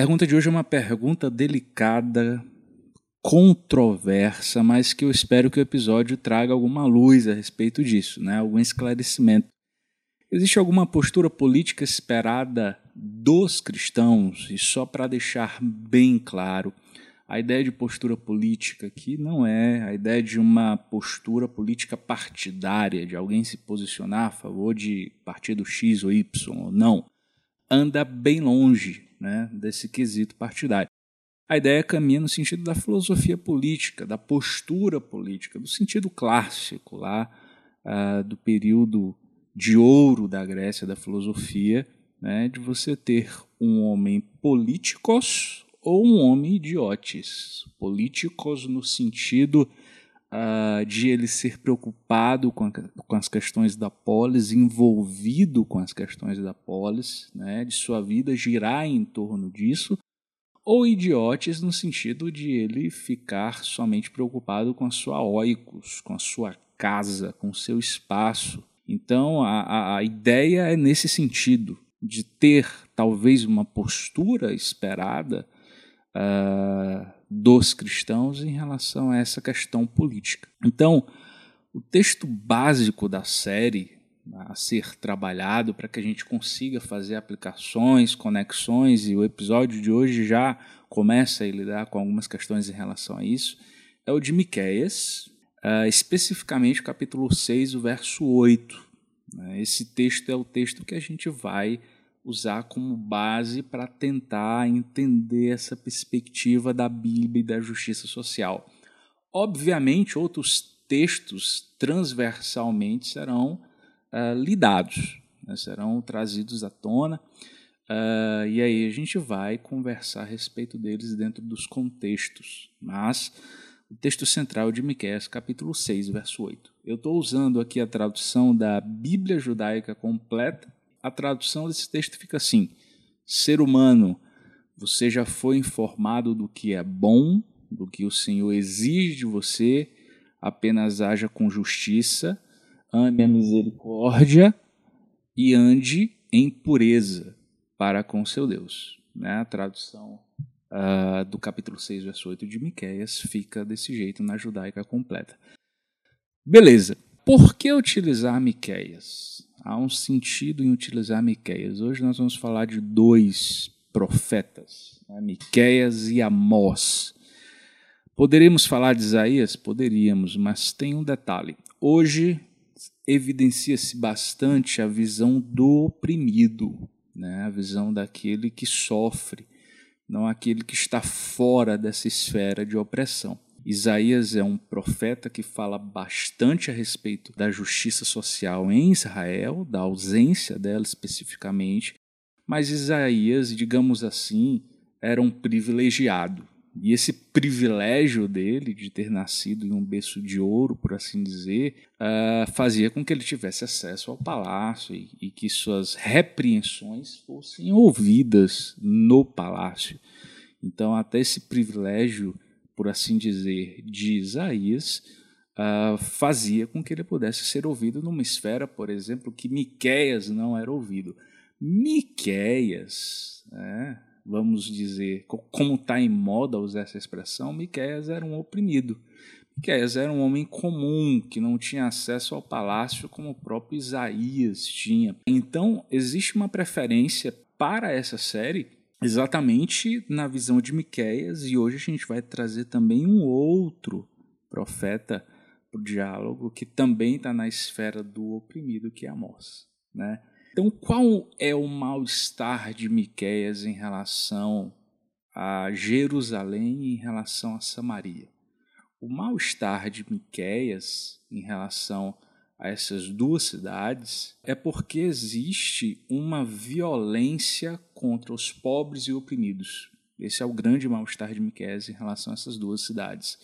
pergunta de hoje é uma pergunta delicada, controversa, mas que eu espero que o episódio traga alguma luz a respeito disso, né? algum esclarecimento. Existe alguma postura política esperada dos cristãos? E só para deixar bem claro, a ideia de postura política aqui não é a ideia de uma postura política partidária, de alguém se posicionar a favor de partido X ou Y. Não. Anda bem longe né, desse quesito partidário. A ideia caminha no sentido da filosofia política, da postura política, do sentido clássico lá uh, do período de ouro da Grécia, da filosofia, né, de você ter um homem políticos ou um homem idiotes. Políticos no sentido uh, de ele ser preocupado com, a, com, as questões da polis, envolvido com as questões da polis, né, de sua vida girar em torno disso, ou idiotes no sentido de ele ficar somente preocupado com a sua oikos, com a sua casa, com o seu espaço. Então a, a, ideia é nesse sentido, de ter talvez uma postura esperada uh, dos cristãos em relação a essa questão política. Então, o texto básico da série a ser trabalhado para que a gente consiga fazer aplicações, conexões, e o episódio de hoje já começa a lidar com algumas questões em relação a isso, é o de Miquéias, uh, especificamente o capítulo 6, o verso 8. Né? Esse texto é o texto que a gente vai usar como base para tentar entender essa perspectiva da Bíblia e da justiça social. Obviamente, outros textos transversalmente serão uh, lidados, né, serão trazidos à tona, uh, e aí a gente vai conversar a respeito deles dentro dos contextos. Mas o texto central de Miqueias, capítulo 6, verso 8. Eu estou usando aqui a tradução da Bíblia Judaica Completa, a tradução desse texto fica assim: Ser humano, você já foi informado do que é bom, do que o Senhor exige de você, apenas haja com justiça, ame a misericórdia e ande em pureza para com seu Deus. Né? A tradução uh, do capítulo 6, verso 8 de Miquéias fica desse jeito na judaica completa. Beleza. Por que utilizar Miquéias? Há um sentido em utilizar Miqueias. Hoje nós vamos falar de dois profetas, né? Miqueias e Amós. Poderíamos falar de Isaías? Poderíamos, mas tem um detalhe. Hoje evidencia-se bastante a visão do oprimido, né? a visão daquele que sofre, não aquele que está fora dessa esfera de opressão. Isaías é um profeta que fala bastante a respeito da justiça social em Israel, da ausência dela especificamente, mas Isaías, digamos assim, era um privilegiado. E esse privilégio dele de ter nascido em um berço de ouro, por assim dizer, uh, fazia com que ele tivesse acesso ao palácio e, e que suas repreensões fossem ouvidas no palácio. Então, até esse privilégio por assim dizer, de Isaías, uh, fazia com que ele pudesse ser ouvido numa esfera, por exemplo, que Miqueias não era ouvido. Miqueias, né, vamos dizer, como está em moda usar essa expressão, Miqueias era um oprimido. Miqueias era um homem comum, que não tinha acesso ao palácio como o próprio Isaías tinha. Então, existe uma preferência para essa série exatamente na visão de Miqueias e hoje a gente vai trazer também um outro profeta para o diálogo que também está na esfera do oprimido que é Amós, né? Então, qual é o mal-estar de Miqueias em relação a Jerusalém e em relação a Samaria? O mal-estar de Miqueias em relação a essas duas cidades é porque existe uma violência contra os pobres e oprimidos. Esse é o grande mal-estar de Miqueias em relação a essas duas cidades.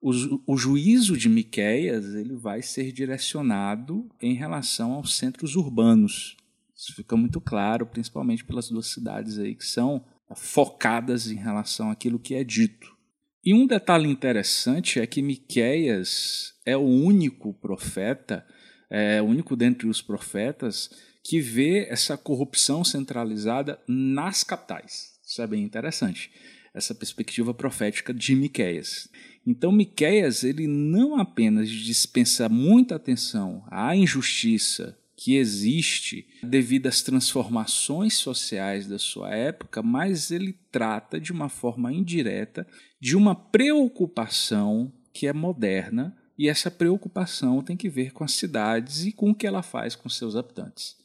O, o juízo de Miqueias ele vai ser direcionado em relação aos centros urbanos. Isso fica muito claro, principalmente pelas duas cidades aí que são focadas em relação àquilo que é dito. E um detalhe interessante é que Miqueias é o único profeta, é o único dentre os profetas que vê essa corrupção centralizada nas capitais. Isso é bem interessante, essa perspectiva profética de Miqueias. Então Miqueias, ele não apenas dispensa muita atenção à injustiça que existe devido às transformações sociais da sua época, mas ele trata de uma forma indireta de uma preocupação que é moderna e essa preocupação tem que ver com as cidades e com o que ela faz com seus habitantes.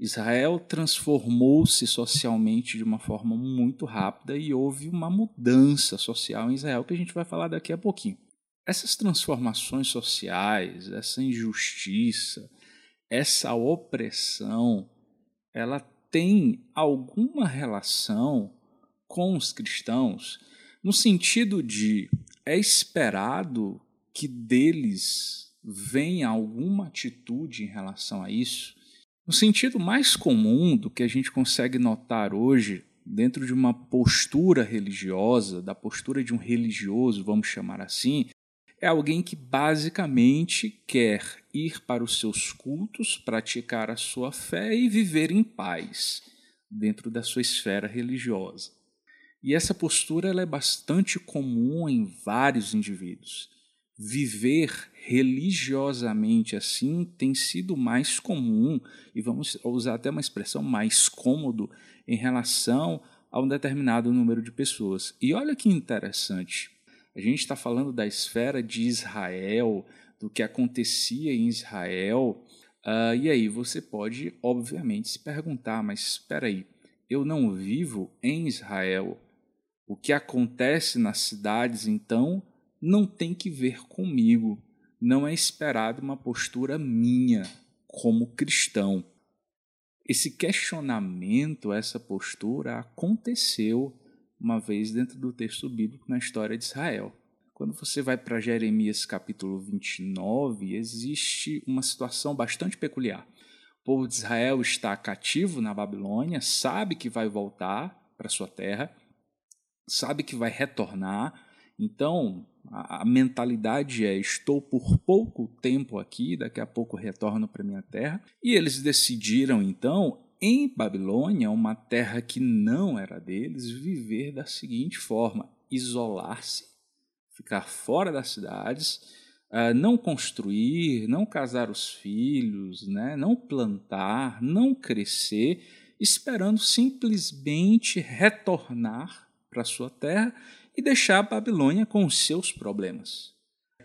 Israel transformou-se socialmente de uma forma muito rápida e houve uma mudança social em Israel que a gente vai falar daqui a pouquinho. Essas transformações sociais, essa injustiça, essa opressão, ela tem alguma relação com os cristãos no sentido de é esperado que deles venha alguma atitude em relação a isso no sentido mais comum do que a gente consegue notar hoje, dentro de uma postura religiosa, da postura de um religioso, vamos chamar assim, é alguém que basicamente quer ir para os seus cultos, praticar a sua fé e viver em paz dentro da sua esfera religiosa. E essa postura ela é bastante comum em vários indivíduos viver religiosamente assim tem sido mais comum, e vamos usar até uma expressão mais cômodo em relação a um determinado número de pessoas. E olha que interessante, a gente está falando da esfera de Israel, do que acontecia em Israel, uh, e aí você pode, obviamente, se perguntar: mas espera aí, eu não vivo em Israel. O que acontece nas cidades, então, não tem que ver comigo. Não é esperado uma postura minha como cristão. Esse questionamento, essa postura aconteceu uma vez dentro do texto bíblico na história de Israel. Quando você vai para Jeremias capítulo 29, existe uma situação bastante peculiar. O povo de Israel está cativo na Babilônia, sabe que vai voltar para sua terra, sabe que vai retornar, então, a, a mentalidade é: estou por pouco tempo aqui, daqui a pouco retorno para minha terra. E eles decidiram, então, em Babilônia, uma terra que não era deles, viver da seguinte forma: isolar-se, ficar fora das cidades, uh, não construir, não casar os filhos, né, não plantar, não crescer, esperando simplesmente retornar para sua terra e deixar a Babilônia com os seus problemas.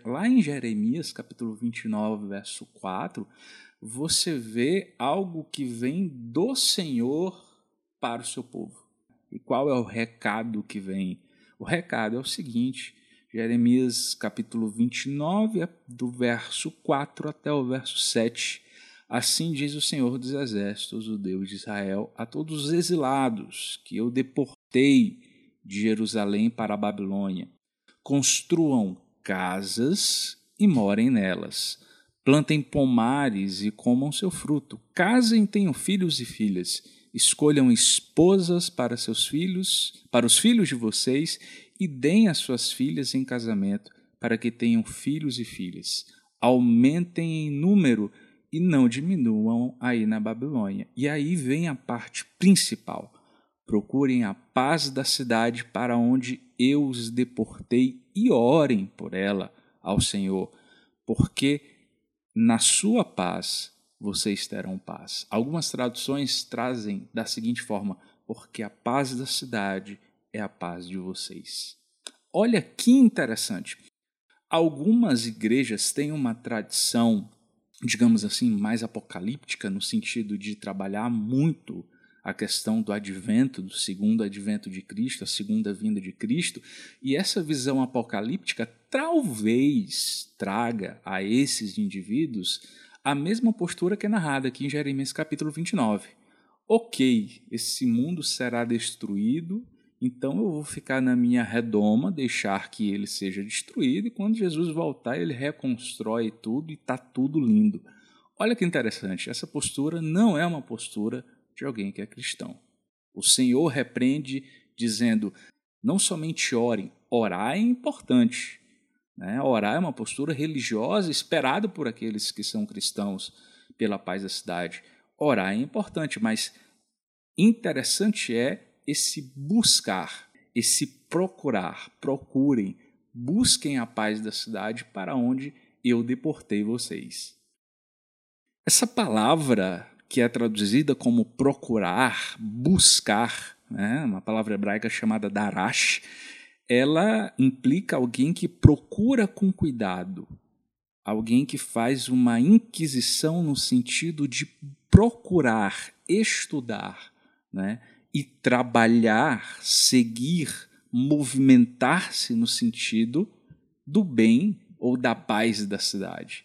Lá em Jeremias, capítulo 29, verso 4, você vê algo que vem do Senhor para o seu povo. E qual é o recado que vem? O recado é o seguinte: Jeremias capítulo 29, do verso 4 até o verso 7. Assim diz o Senhor dos Exércitos, o Deus de Israel, a todos os exilados que eu deportei de Jerusalém para a Babilônia. Construam casas e morem nelas. Plantem pomares e comam seu fruto. Casem, tenham filhos e filhas. Escolham esposas para seus filhos, para os filhos de vocês, e deem as suas filhas em casamento, para que tenham filhos e filhas. Aumentem em número e não diminuam aí na Babilônia. E aí vem a parte principal Procurem a paz da cidade para onde eu os deportei e orem por ela ao Senhor, porque na sua paz vocês terão paz. Algumas traduções trazem da seguinte forma: porque a paz da cidade é a paz de vocês. Olha que interessante. Algumas igrejas têm uma tradição, digamos assim, mais apocalíptica, no sentido de trabalhar muito a questão do advento, do segundo advento de Cristo, a segunda vinda de Cristo, e essa visão apocalíptica talvez traga a esses indivíduos a mesma postura que é narrada aqui em Jeremias capítulo 29. Ok, esse mundo será destruído, então eu vou ficar na minha redoma, deixar que ele seja destruído, e quando Jesus voltar, ele reconstrói tudo e está tudo lindo. Olha que interessante, essa postura não é uma postura de alguém que é cristão. O Senhor repreende dizendo: não somente orem, orar é importante. Né? Orar é uma postura religiosa esperada por aqueles que são cristãos pela paz da cidade. Orar é importante, mas interessante é esse buscar, esse procurar. Procurem, busquem a paz da cidade para onde eu deportei vocês. Essa palavra que é traduzida como procurar, buscar, né, uma palavra hebraica chamada darash, ela implica alguém que procura com cuidado, alguém que faz uma inquisição no sentido de procurar, estudar, né, e trabalhar, seguir, movimentar-se no sentido do bem ou da paz da cidade.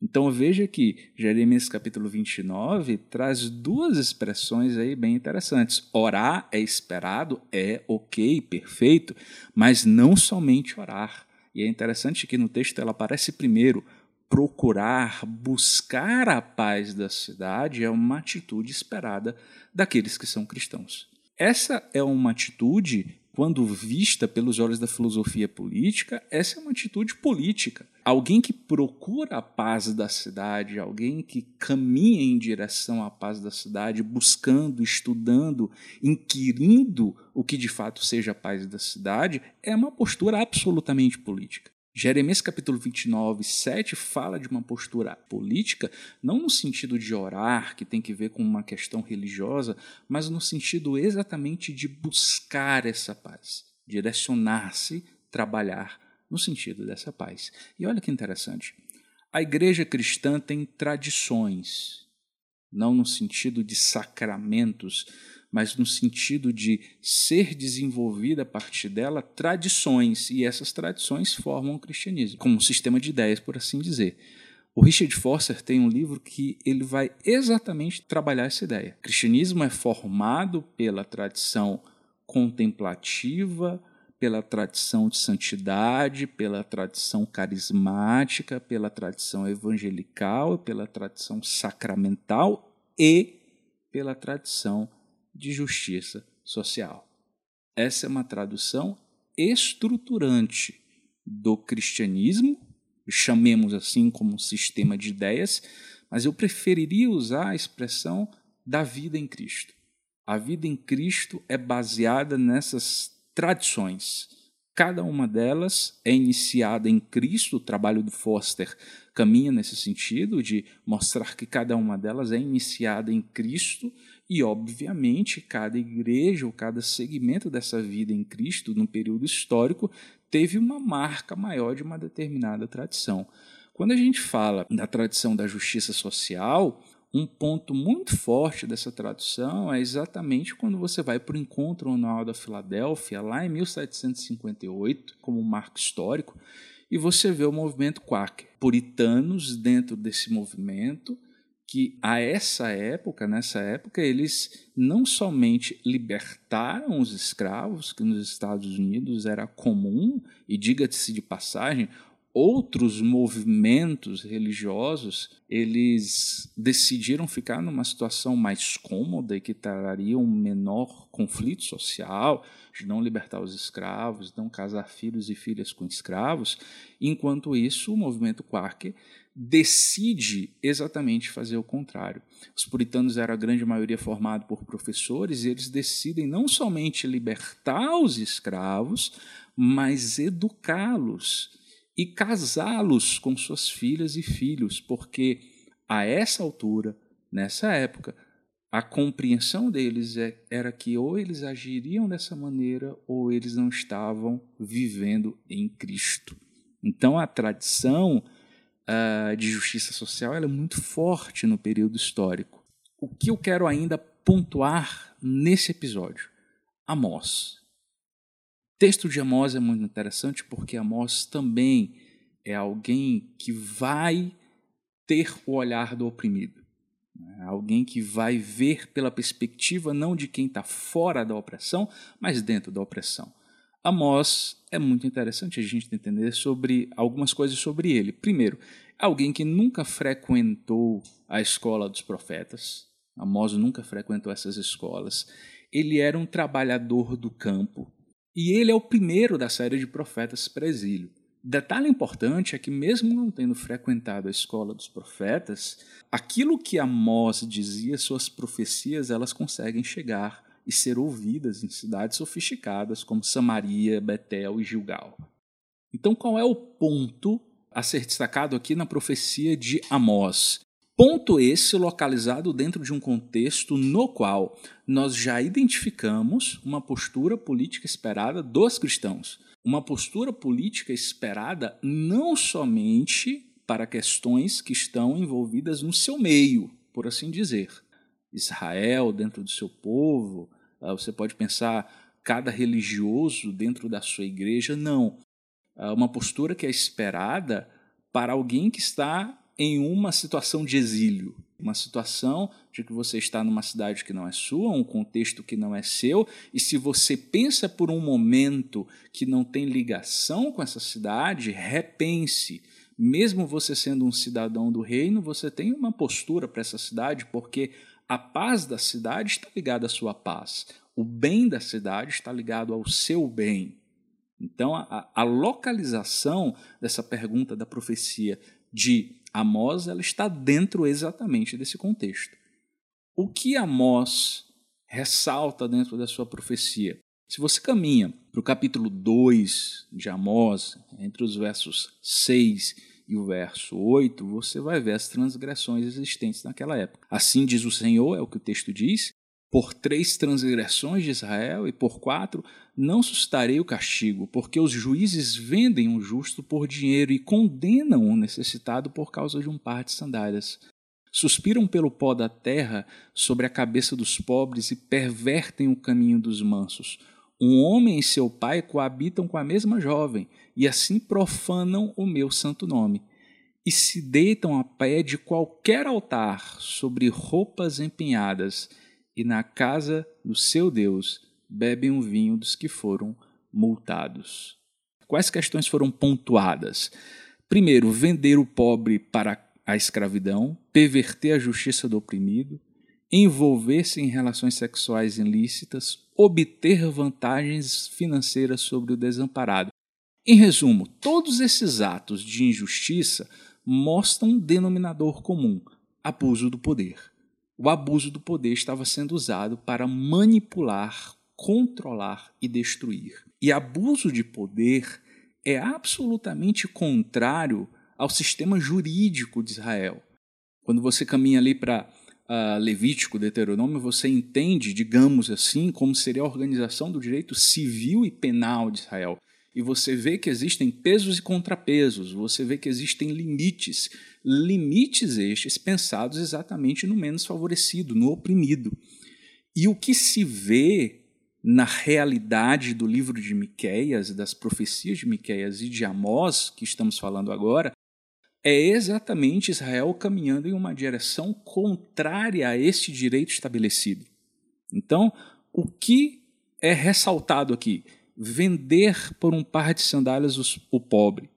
Então veja que Jeremias capítulo 29 traz duas expressões aí bem interessantes. Orar é esperado, é ok, perfeito, mas não somente orar. E é interessante que no texto ela aparece primeiro. Procurar, buscar a paz da cidade é uma atitude esperada daqueles que são cristãos. Essa é uma atitude quando vista pelos olhos da filosofia política, essa é uma atitude política. Alguém que procura a paz da cidade, alguém que caminha em direção à paz da cidade, buscando, estudando, inquirindo o que de fato seja a paz da cidade, é uma postura absolutamente política. Jeremias capítulo 29, 7 fala de uma postura política, não no sentido de orar, que tem que ver com uma questão religiosa, mas no sentido exatamente de buscar essa paz, direcionar-se, trabalhar no sentido dessa paz. E olha que interessante. A igreja cristã tem tradições, não no sentido de sacramentos, mas no sentido de ser desenvolvida a partir dela tradições, e essas tradições formam o cristianismo, como um sistema de ideias, por assim dizer. O Richard Foster tem um livro que ele vai exatamente trabalhar essa ideia. O cristianismo é formado pela tradição contemplativa, pela tradição de santidade, pela tradição carismática, pela tradição evangelical, pela tradição sacramental e pela tradição de justiça social. Essa é uma tradução estruturante do cristianismo, chamemos assim como sistema de ideias, mas eu preferiria usar a expressão da vida em Cristo. A vida em Cristo é baseada nessas tradições. Cada uma delas é iniciada em Cristo, o trabalho do Foster caminha nesse sentido, de mostrar que cada uma delas é iniciada em Cristo e, obviamente, cada igreja ou cada segmento dessa vida em Cristo, no período histórico, teve uma marca maior de uma determinada tradição. Quando a gente fala da tradição da justiça social, um ponto muito forte dessa tradução é exatamente quando você vai para o Encontro Anual da Filadélfia, lá em 1758, como um marco histórico, e você vê o movimento Quaker. Puritanos dentro desse movimento, que a essa época, nessa época, eles não somente libertaram os escravos, que nos Estados Unidos era comum, e diga-se de passagem, outros movimentos religiosos, eles decidiram ficar numa situação mais cômoda e que traria um menor conflito social, de não libertar os escravos, não casar filhos e filhas com escravos. Enquanto isso, o movimento Quaker decide exatamente fazer o contrário. Os puritanos eram a grande maioria formada por professores e eles decidem não somente libertar os escravos, mas educá-los e casá-los com suas filhas e filhos, porque a essa altura, nessa época, a compreensão deles é, era que ou eles agiriam dessa maneira ou eles não estavam vivendo em Cristo. Então a tradição uh, de justiça social é muito forte no período histórico. O que eu quero ainda pontuar nesse episódio? Amós. O texto de Amós é muito interessante porque Amós também é alguém que vai ter o olhar do oprimido. Né? Alguém que vai ver pela perspectiva não de quem está fora da opressão, mas dentro da opressão. Amós é muito interessante a gente entender sobre algumas coisas sobre ele. Primeiro, alguém que nunca frequentou a escola dos profetas. Amós nunca frequentou essas escolas. Ele era um trabalhador do campo. E ele é o primeiro da série de profetas para exílio. Detalhe importante é que, mesmo não tendo frequentado a escola dos profetas, aquilo que Amós dizia, suas profecias, elas conseguem chegar e ser ouvidas em cidades sofisticadas como Samaria, Betel e Gilgal. Então, qual é o ponto a ser destacado aqui na profecia de Amós? Ponto esse localizado dentro de um contexto no qual nós já identificamos uma postura política esperada dos cristãos. Uma postura política esperada não somente para questões que estão envolvidas no seu meio, por assim dizer. Israel dentro do seu povo, você pode pensar cada religioso dentro da sua igreja, não. Ah, uma postura que é esperada para alguém que está em uma situação de exílio, uma situação de que você está numa cidade que não é sua, um contexto que não é seu, e se você pensa por um momento que não tem ligação com essa cidade, repense. Mesmo você sendo um cidadão do reino, você tem uma postura para essa cidade, porque a paz da cidade está ligada à sua paz, o bem da cidade está ligado ao seu bem. Então, a, a localização dessa pergunta da profecia de Amós ela está dentro exatamente desse contexto. O que Amós ressalta dentro da sua profecia? Se você caminha para o capítulo 2 de Amós, entre os versos 6 e o verso 8, você vai ver as transgressões existentes naquela época. Assim diz o Senhor, é o que o texto diz, por três transgressões de Israel e por quatro não sustarei o castigo, porque os juízes vendem um justo por dinheiro e condenam o necessitado por causa de um par de sandálias. Suspiram pelo pó da terra sobre a cabeça dos pobres e pervertem o caminho dos mansos. Um homem e seu pai coabitam com a mesma jovem e assim profanam o meu santo nome. E se deitam a pé de qualquer altar sobre roupas empenhadas e na casa do seu Deus bebem o vinho dos que foram multados. Quais questões foram pontuadas? Primeiro, vender o pobre para a escravidão, perverter a justiça do oprimido, envolver-se em relações sexuais ilícitas, obter vantagens financeiras sobre o desamparado. Em resumo, todos esses atos de injustiça mostram um denominador comum: abuso do poder o abuso do poder estava sendo usado para manipular, controlar e destruir. E abuso de poder é absolutamente contrário ao sistema jurídico de Israel. Quando você caminha ali para uh, Levítico, Deuteronômio, você entende, digamos assim, como seria a organização do direito civil e penal de Israel e você vê que existem pesos e contrapesos, você vê que existem limites, limites estes pensados exatamente no menos favorecido, no oprimido. E o que se vê na realidade do livro de Miqueias, das profecias de Miqueias e de Amós, que estamos falando agora, é exatamente Israel caminhando em uma direção contrária a este direito estabelecido. Então, o que é ressaltado aqui? vender por um par de sandálias os, o pobre.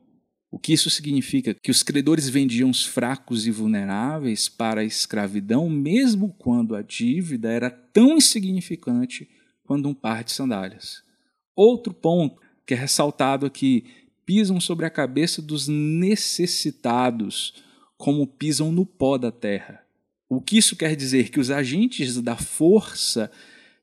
O que isso significa? Que os credores vendiam os fracos e vulneráveis para a escravidão, mesmo quando a dívida era tão insignificante quanto um par de sandálias. Outro ponto que é ressaltado aqui: pisam sobre a cabeça dos necessitados, como pisam no pó da terra. O que isso quer dizer? Que os agentes da força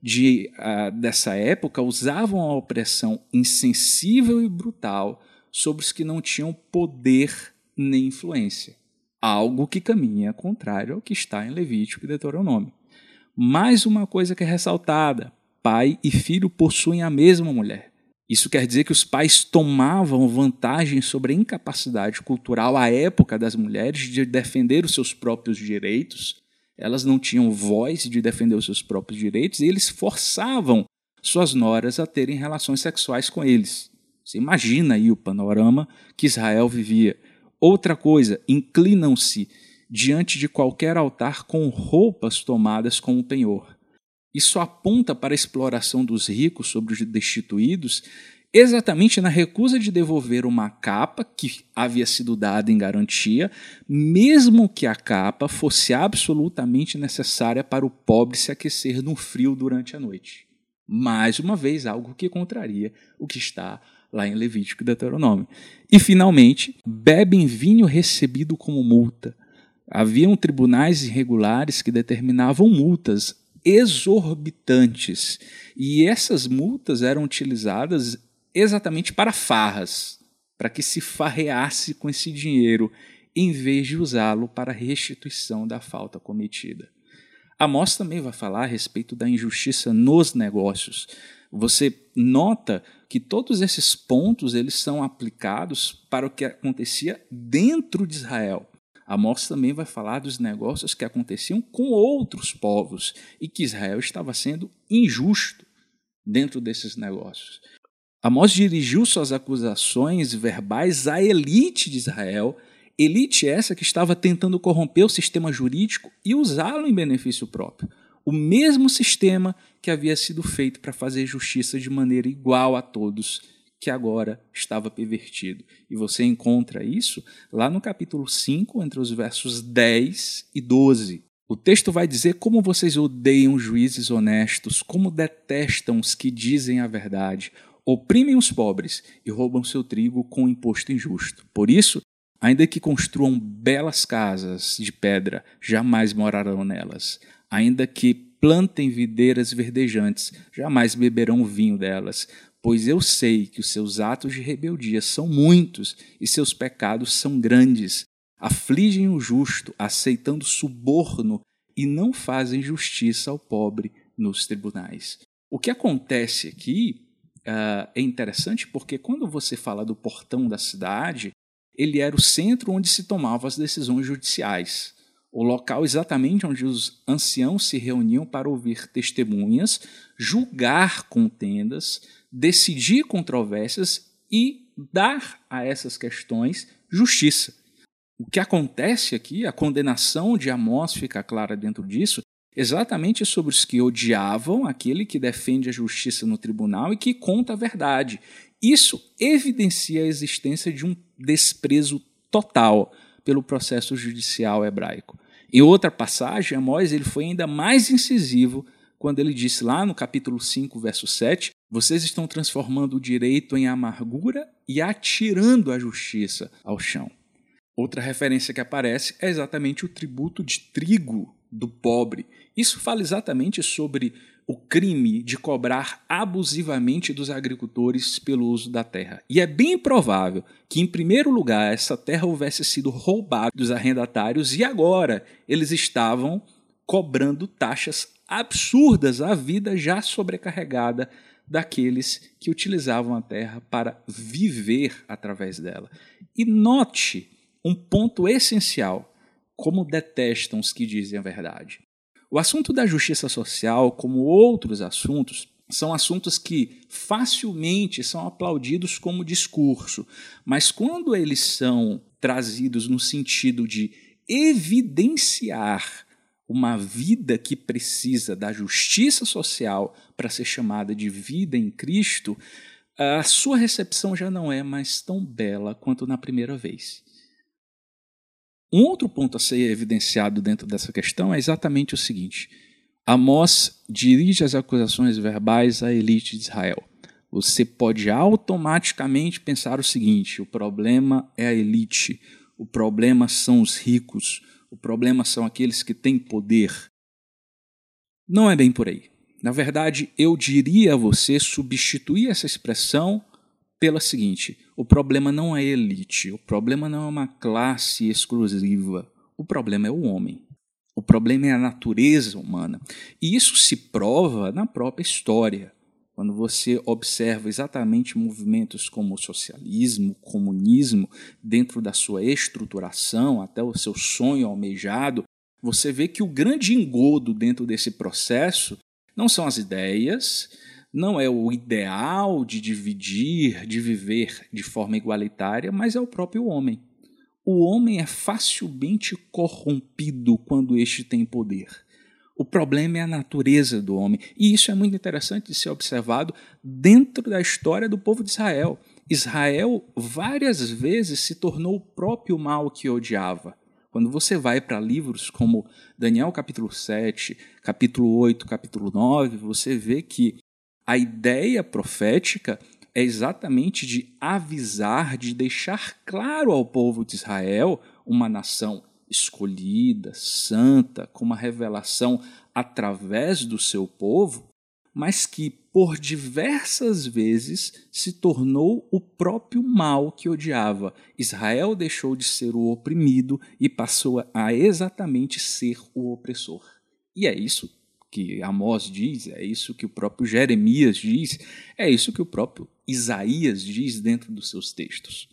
de, uh, dessa época usavam a opressão insensível e brutal sobre os que não tinham poder nem influência, algo que caminha contrário ao que está em Levítico e Deuteronômio. Mais uma coisa que é ressaltada: pai e filho possuem a mesma mulher. Isso quer dizer que os pais tomavam vantagem sobre a incapacidade cultural à época das mulheres de defender os seus próprios direitos elas não tinham voz de defender os seus próprios direitos e eles forçavam suas noras a terem relações sexuais com eles. Você imagina aí o panorama que Israel vivia. Outra coisa, inclinam-se diante de qualquer altar com roupas tomadas como penhor. Isso aponta para a exploração dos ricos sobre os destituídos exatamente na recusa de devolver uma capa que havia sido dada em garantia, mesmo que a capa fosse absolutamente necessária para o pobre se aquecer no frio durante a noite. Mais uma vez, algo que contraria o que está lá em Levítico e Deuteronômio. E, finalmente, bebem vinho recebido como multa. Haviam tribunais irregulares que determinavam multas exorbitantes. E essas multas eram utilizadas exatamente para farras, para que se farreasse com esse dinheiro, em vez de usá-lo para restituição da falta cometida. Amós também vai falar a respeito da injustiça nos negócios. Você nota que todos esses pontos eles são aplicados para o que acontecia dentro de Israel. Amós também vai falar dos negócios que aconteciam com outros povos e que Israel estava sendo injusto dentro desses negócios. Amós dirigiu suas acusações verbais à elite de Israel, elite essa que estava tentando corromper o sistema jurídico e usá-lo em benefício próprio. O mesmo sistema que havia sido feito para fazer justiça de maneira igual a todos que agora estava pervertido. E você encontra isso lá no capítulo 5, entre os versos 10 e 12. O texto vai dizer como vocês odeiam juízes honestos, como detestam os que dizem a verdade, oprimem os pobres e roubam seu trigo com imposto injusto. Por isso, ainda que construam belas casas de pedra, jamais morarão nelas. Ainda que plantem videiras verdejantes, jamais beberão vinho delas pois eu sei que os seus atos de rebeldia são muitos e seus pecados são grandes. Afligem o justo, aceitando suborno, e não fazem justiça ao pobre nos tribunais. O que acontece aqui uh, é interessante porque quando você fala do portão da cidade, ele era o centro onde se tomavam as decisões judiciais o local exatamente onde os anciãos se reuniam para ouvir testemunhas, julgar contendas, decidir controvérsias e dar a essas questões justiça. O que acontece aqui, a condenação de Amós fica clara dentro disso, exatamente sobre os que odiavam aquele que defende a justiça no tribunal e que conta a verdade. Isso evidencia a existência de um desprezo total pelo processo judicial hebraico. Em outra passagem, Amós ele foi ainda mais incisivo quando ele disse lá no capítulo 5, verso 7, vocês estão transformando o direito em amargura e atirando a justiça ao chão. Outra referência que aparece é exatamente o tributo de trigo do pobre. Isso fala exatamente sobre o crime de cobrar abusivamente dos agricultores pelo uso da terra. E é bem provável que, em primeiro lugar, essa terra houvesse sido roubada dos arrendatários e agora eles estavam cobrando taxas absurdas à vida já sobrecarregada daqueles que utilizavam a terra para viver através dela. E note um ponto essencial: como detestam os que dizem a verdade. O assunto da justiça social, como outros assuntos, são assuntos que facilmente são aplaudidos como discurso, mas quando eles são trazidos no sentido de evidenciar uma vida que precisa da justiça social para ser chamada de vida em Cristo, a sua recepção já não é mais tão bela quanto na primeira vez. Um outro ponto a ser evidenciado dentro dessa questão é exatamente o seguinte: Amós dirige as acusações verbais à elite de Israel. Você pode automaticamente pensar o seguinte: o problema é a elite, o problema são os ricos, o problema são aqueles que têm poder. Não é bem por aí. Na verdade, eu diria a você substituir essa expressão pela seguinte: o problema não é elite, o problema não é uma classe exclusiva, o problema é o homem. O problema é a natureza humana. E isso se prova na própria história. Quando você observa exatamente movimentos como o socialismo, o comunismo, dentro da sua estruturação, até o seu sonho almejado, você vê que o grande engodo dentro desse processo não são as ideias, não é o ideal de dividir, de viver de forma igualitária, mas é o próprio homem. O homem é facilmente corrompido quando este tem poder. O problema é a natureza do homem. E isso é muito interessante de ser observado dentro da história do povo de Israel. Israel várias vezes se tornou o próprio mal que odiava. Quando você vai para livros como Daniel capítulo 7, capítulo 8, capítulo 9, você vê que a ideia profética é exatamente de avisar, de deixar claro ao povo de Israel, uma nação escolhida, santa, com uma revelação através do seu povo, mas que por diversas vezes se tornou o próprio mal que odiava. Israel deixou de ser o oprimido e passou a exatamente ser o opressor. E é isso que Amós diz, é isso que o próprio Jeremias diz, é isso que o próprio Isaías diz dentro dos seus textos.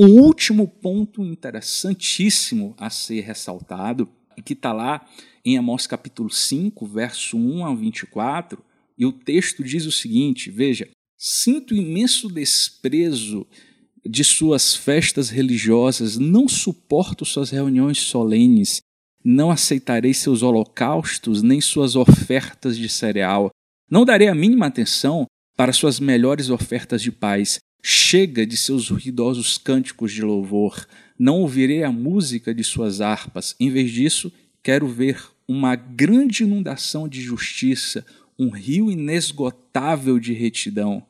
O último ponto interessantíssimo a ser ressaltado, que está lá em Amós capítulo 5, verso 1 ao 24, e o texto diz o seguinte: veja, sinto imenso desprezo de suas festas religiosas, não suporto suas reuniões solenes, não aceitarei seus holocaustos nem suas ofertas de cereal. Não darei a mínima atenção para suas melhores ofertas de paz. Chega de seus ruidosos cânticos de louvor. Não ouvirei a música de suas harpas. Em vez disso, quero ver uma grande inundação de justiça, um rio inesgotável de retidão.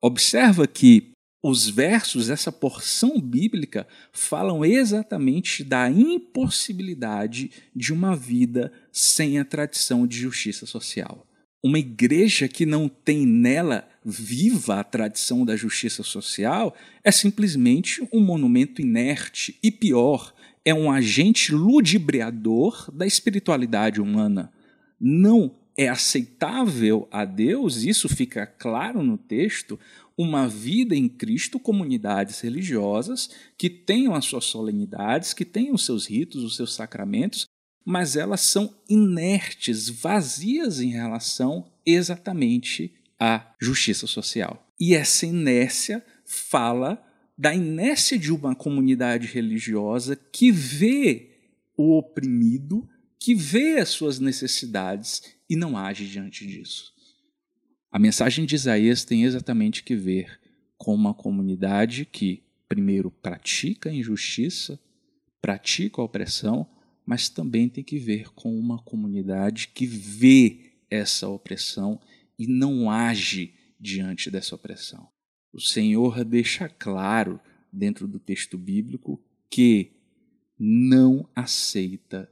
Observa que os versos, essa porção bíblica, falam exatamente da impossibilidade de uma vida sem a tradição de justiça social. Uma igreja que não tem nela viva a tradição da justiça social é simplesmente um monumento inerte e pior, é um agente ludibriador da espiritualidade humana. Não é aceitável a Deus, isso fica claro no texto, uma vida em Cristo, comunidades religiosas que tenham as suas solenidades, que tenham os seus ritos, os seus sacramentos, mas elas são inertes, vazias em relação exatamente à justiça social. E essa inércia fala da inércia de uma comunidade religiosa que vê o oprimido, que vê as suas necessidades e não age diante disso. A mensagem de Isaías tem exatamente que ver com uma comunidade que, primeiro, pratica a injustiça, pratica a opressão, mas também tem que ver com uma comunidade que vê essa opressão e não age diante dessa opressão. O Senhor deixa claro dentro do texto bíblico que não aceita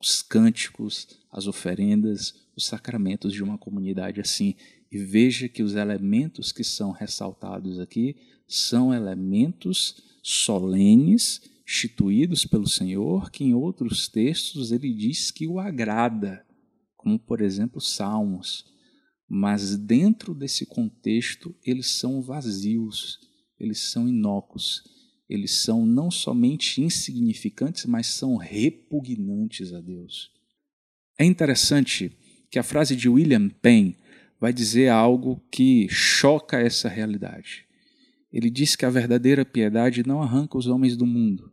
os cânticos, as oferendas, os sacramentos de uma comunidade assim. E veja que os elementos que são ressaltados aqui são elementos solenes, instituídos pelo Senhor, que em outros textos ele diz que o agrada, como por exemplo Salmos. Mas dentro desse contexto, eles são vazios, eles são inócuos eles são não somente insignificantes, mas são repugnantes a Deus. É interessante que a frase de William Penn vai dizer algo que choca essa realidade. Ele diz que a verdadeira piedade não arranca os homens do mundo.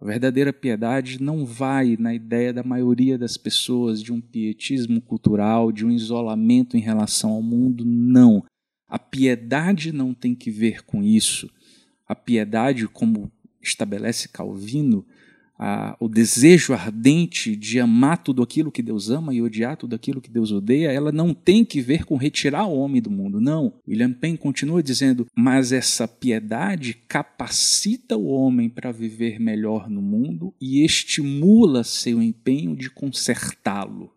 A verdadeira piedade não vai na ideia da maioria das pessoas de um pietismo cultural, de um isolamento em relação ao mundo, não. A piedade não tem que ver com isso a piedade, como estabelece Calvino, a, o desejo ardente de amar tudo aquilo que Deus ama e odiar tudo aquilo que Deus odeia, ela não tem que ver com retirar o homem do mundo, não. William Penn continua dizendo, mas essa piedade capacita o homem para viver melhor no mundo e estimula seu empenho de consertá-lo.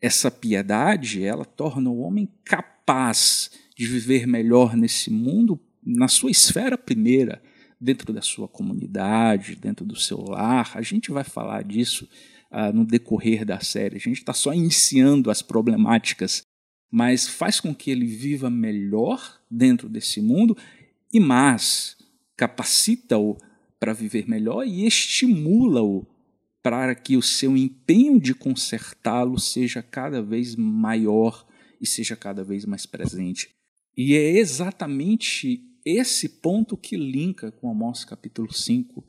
Essa piedade, ela torna o homem capaz de viver melhor nesse mundo na sua esfera primeira, dentro da sua comunidade, dentro do seu lar. A gente vai falar disso uh, no decorrer da série. A gente está só iniciando as problemáticas, mas faz com que ele viva melhor dentro desse mundo e mais capacita-o para viver melhor e estimula-o para que o seu empenho de consertá-lo seja cada vez maior e seja cada vez mais presente. E é exatamente esse ponto que linka com Amós capítulo 5,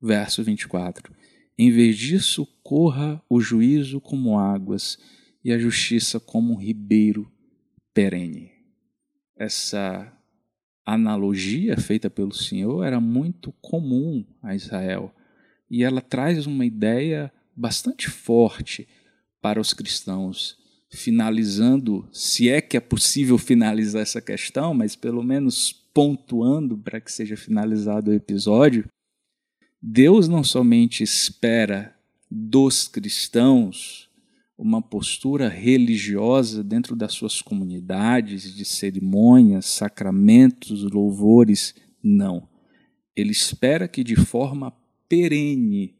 verso 24. Em vez disso, corra o juízo como águas e a justiça como um ribeiro perene. Essa analogia feita pelo Senhor era muito comum a Israel e ela traz uma ideia bastante forte para os cristãos finalizando, se é que é possível finalizar essa questão, mas pelo menos pontuando para que seja finalizado o episódio, Deus não somente espera dos cristãos uma postura religiosa dentro das suas comunidades, de cerimônias, sacramentos, louvores, não. Ele espera que de forma perene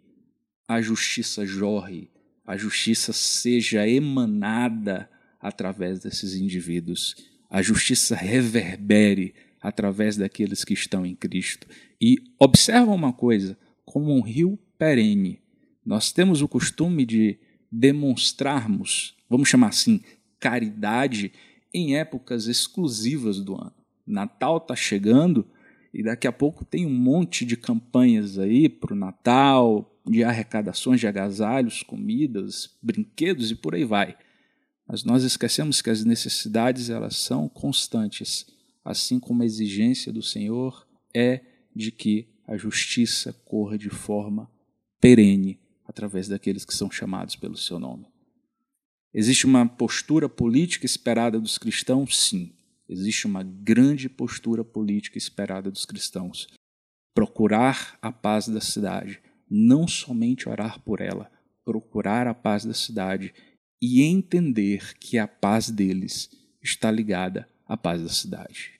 a justiça jorre, a justiça seja emanada através desses indivíduos, a justiça reverbere através daqueles que estão em Cristo. E observa uma coisa: como um rio perene, nós temos o costume de demonstrarmos, vamos chamar assim, caridade em épocas exclusivas do ano. Natal está chegando e daqui a pouco tem um monte de campanhas aí para o Natal, de arrecadações de agasalhos, comidas, brinquedos e por aí vai. Mas nós esquecemos que as necessidades elas são constantes, assim como a exigência do Senhor é de que a justiça corra de forma perene através daqueles que são chamados pelo seu nome. Existe uma postura política esperada dos cristãos? Sim. Existe uma grande postura política esperada dos cristãos. Procurar a paz da cidade, não somente orar por ela, procurar a paz da cidade e entender que a paz deles está ligada à paz da cidade.